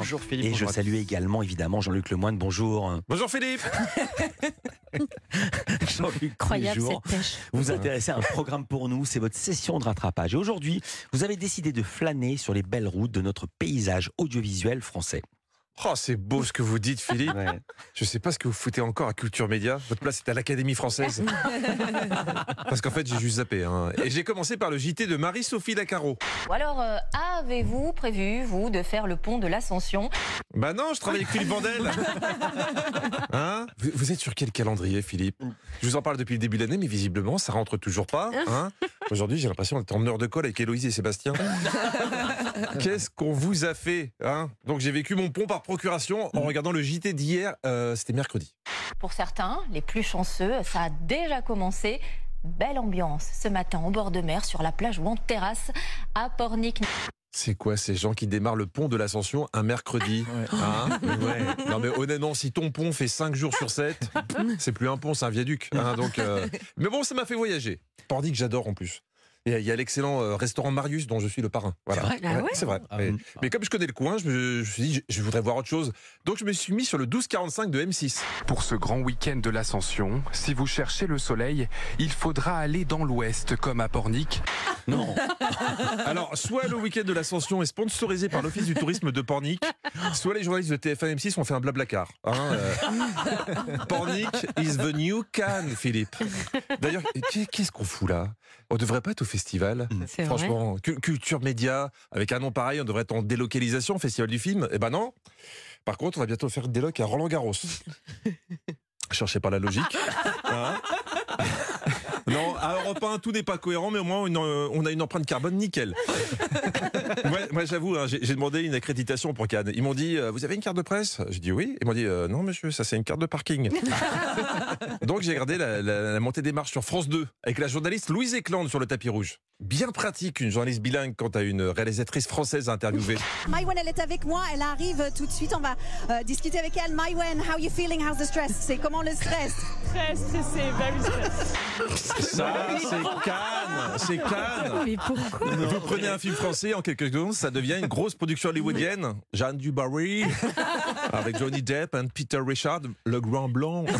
Bonjour Philippe. Et je bonjour salue également évidemment Jean-Luc Lemoyne. Bonjour. Bonjour Philippe Jean-Luc, Incroyable cette pêche. vous intéressez à un programme pour nous, c'est votre session de rattrapage. Et aujourd'hui, vous avez décidé de flâner sur les belles routes de notre paysage audiovisuel français. Oh, c'est beau ce que vous dites Philippe. Je sais pas ce que vous foutez encore à Culture Média. Votre place est à l'Académie française. Parce qu'en fait, j'ai juste zappé. hein. Et j'ai commencé par le JT de Marie-Sophie Lacaro. Ou alors, euh, avez-vous prévu, vous, de faire le pont de l'Ascension? Bah non, je travaille avec Philippe Vandel. Hein vous, vous êtes sur quel calendrier, Philippe? Je vous en parle depuis le début de l'année, mais visiblement, ça rentre toujours pas. Hein? Aujourd'hui, j'ai l'impression d'être en heure de colle avec Héloïse et Sébastien. Qu'est-ce qu'on vous a fait hein? Donc j'ai vécu mon pont par procuration en regardant le JT d'hier. euh, C'était mercredi. Pour certains, les plus chanceux, ça a déjà commencé. Belle ambiance ce matin en bord de mer sur la plage ou en terrasse à Pornic. C'est quoi ces gens qui démarrent le pont de l'Ascension un mercredi Hein Non mais honnêtement, si ton pont fait 5 jours sur 7, c'est plus un pont, c'est un viaduc. hein, donc, euh, Mais bon, ça m'a fait voyager. Pornic, j'adore en plus. Il y a- l'excellent euh, restaurant Marius dont je suis le parrain. Voilà. C'est vrai Ah ouais c'est vrai. Ah, Mais, mais comme je connais le coin, je me, suis dit, je, je voudrais voir autre chose. Donc je me suis mis sur le 1245 de M6. Pour ce grand week-end de l'Ascension, si vous cherchez le soleil, il faudra aller dans l'ouest comme à Pornic. Non, Alors, soit le week-end de l'Ascension est sponsorisé par l'Office du tourisme de Pornic, soit les journalistes de TF1 M6 ont fait un blablacar. Hein, euh. Pornic is the new Cannes, Philippe. D'ailleurs, qu'est- qu'est-ce qu'on fout là? On devrait pas être au festival. Vrai. Franchement, cu- culture média, avec un nom pareil, on devrait être en délocalisation, festival du film. Eh ben non. Par contre, on va bientôt faire déloc à Roland Garros. Cherchez pas la logique. Hein non, à Europe 1, tout n'est pas cohérent, mais au moins, euh, on a une empreinte carbone nickel. moi, moi, j'avoue, hein, j'ai demandé une accréditation pour Cannes. Ils m'ont dit, euh, vous avez une carte de presse? J'ai dit oui. Ils m'ont dit, euh, non monsieur, ça c'est une carte de parking. Donc j'ai regardé la, la- la montée des marches sur France 2 avec la journaliste Louise Eklund sur le tapis rouge. Bien pratique, une journaliste bilingue quand à une réalisatrice française à interviewer. Maïwen, elle est avec moi, elle arrive tout de suite, on va euh, discuter avec elle. Maïwen, how you feeling, how's the stress? C'est comment le stress? Très stressé, very stressé. Ça, c'est Cannes C'est Cannes Mais pourquoi Vous prenez un film français, en quelques secondes, ça devient une grosse production hollywoodienne. Jeanne Dubarry, avec Johnny Depp et Peter Richard, le grand blanc.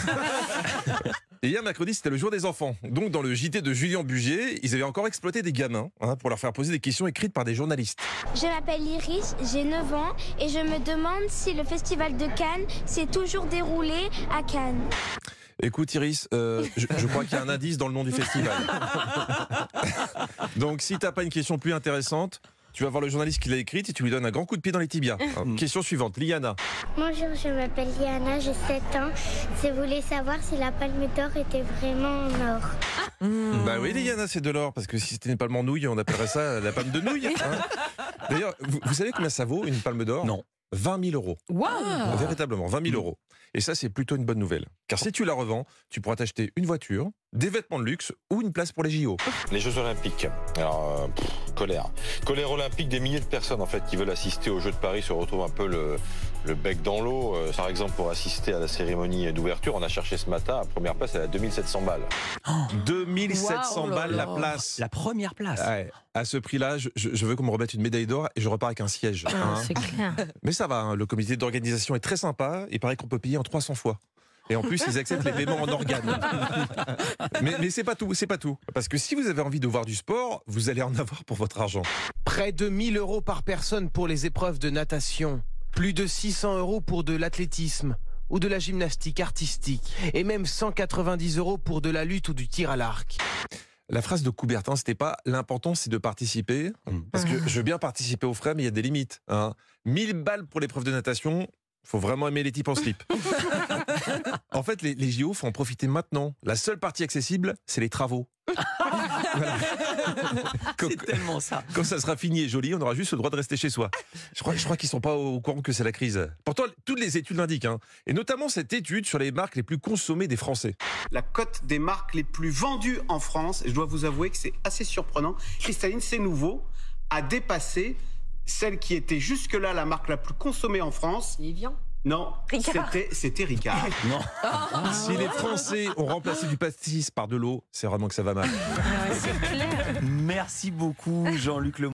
Et hier, mercredi, c'était le jour des enfants. Donc, dans le JT de Julien Bugier, ils avaient encore exploité des gamins hein, pour leur faire poser des questions écrites par des journalistes. Je m'appelle Iris, j'ai 9 ans et je me demande si le festival de Cannes s'est toujours déroulé à Cannes. Écoute, Iris, euh, je, je crois qu'il y a un indice dans le nom du festival. Donc, si t'as pas une question plus intéressante, tu vas voir le journaliste qui l'a écrite et tu lui donnes un grand coup de pied dans les tibias. Alors, question suivante, Liana. Bonjour, je m'appelle Liana, j'ai 7 ans. Je voulais savoir si la palme d'or était vraiment en or. Bah oui, Liana, c'est de l'or, parce que si c'était une palme en nouille, on appellerait ça la palme de nouille. hein. D'ailleurs, vous, vous savez combien ça vaut une palme d'or? Non. 20 000 euros. Waouh Véritablement, 20 000 euros. Et ça, c'est plutôt une bonne nouvelle. Car si tu la revends, tu pourras t'acheter une voiture, des vêtements de luxe ou une place pour les JO. Les Jeux Olympiques. Alors, euh, pff, colère. Colère olympique des milliers de personnes en fait qui veulent assister aux Jeux de Paris se retrouvent un peu le, le bec dans l'eau. Euh, par exemple, pour assister à la cérémonie d'ouverture, on a cherché ce matin, à première place, elle est à 2700 balles. 2700 Waouh, balles la place. la première place. Ouais, à ce prix-là, je, veux qu'on me remette une médaille d'or et je repars avec un siège. Ah, hein. C'est clair. Mais ça va, hein, le comité d'organisation est très sympa. Il paraît qu'on peut payer en 300 fois. Et en plus, ils acceptent les paiements en organes. mais mais c'est pas tout, c'est pas tout. Parce que si vous avez envie de voir du sport, vous allez en avoir pour votre argent. Près de 1000 euros par personne pour les épreuves de natation. Plus de 600 euros pour de l'athlétisme ou de la gymnastique artistique. Et même 190 euros pour de la lutte ou du tir à l'arc. La phrase de Coubertin, c'était pas l'important, c'est de participer. Parce que je veux bien participer aux frais, mais il y a des limites. Hein. 1000 balles pour l'épreuve de natation. Faut vraiment aimer les types en slip. en fait, les, les JO, faut en profiter maintenant. La seule partie accessible, c'est les travaux. Voilà. Tellement ça. quand ça sera fini et joli, on aura juste le droit de rester chez soi. Je crois, je crois qu'ils sont pas au courant que c'est la crise. Pourtant, toutes les études l'indiquent, hein. et notamment cette étude sur les marques les plus consommées des Français. la cote des marques les plus vendues en France, et je dois vous avouer que c'est assez surprenant, Cristalline, c'est nouveau, a dépassé celle qui était jusque-là la marque la plus consommée en France. Evian Non, Ricard. c'était c'était Ricard. Non. Si les Français ont remplacé du pastis par de l'eau, c'est vraiment que ça va mal. C'est clair. Merci beaucoup, Jean-Luc Le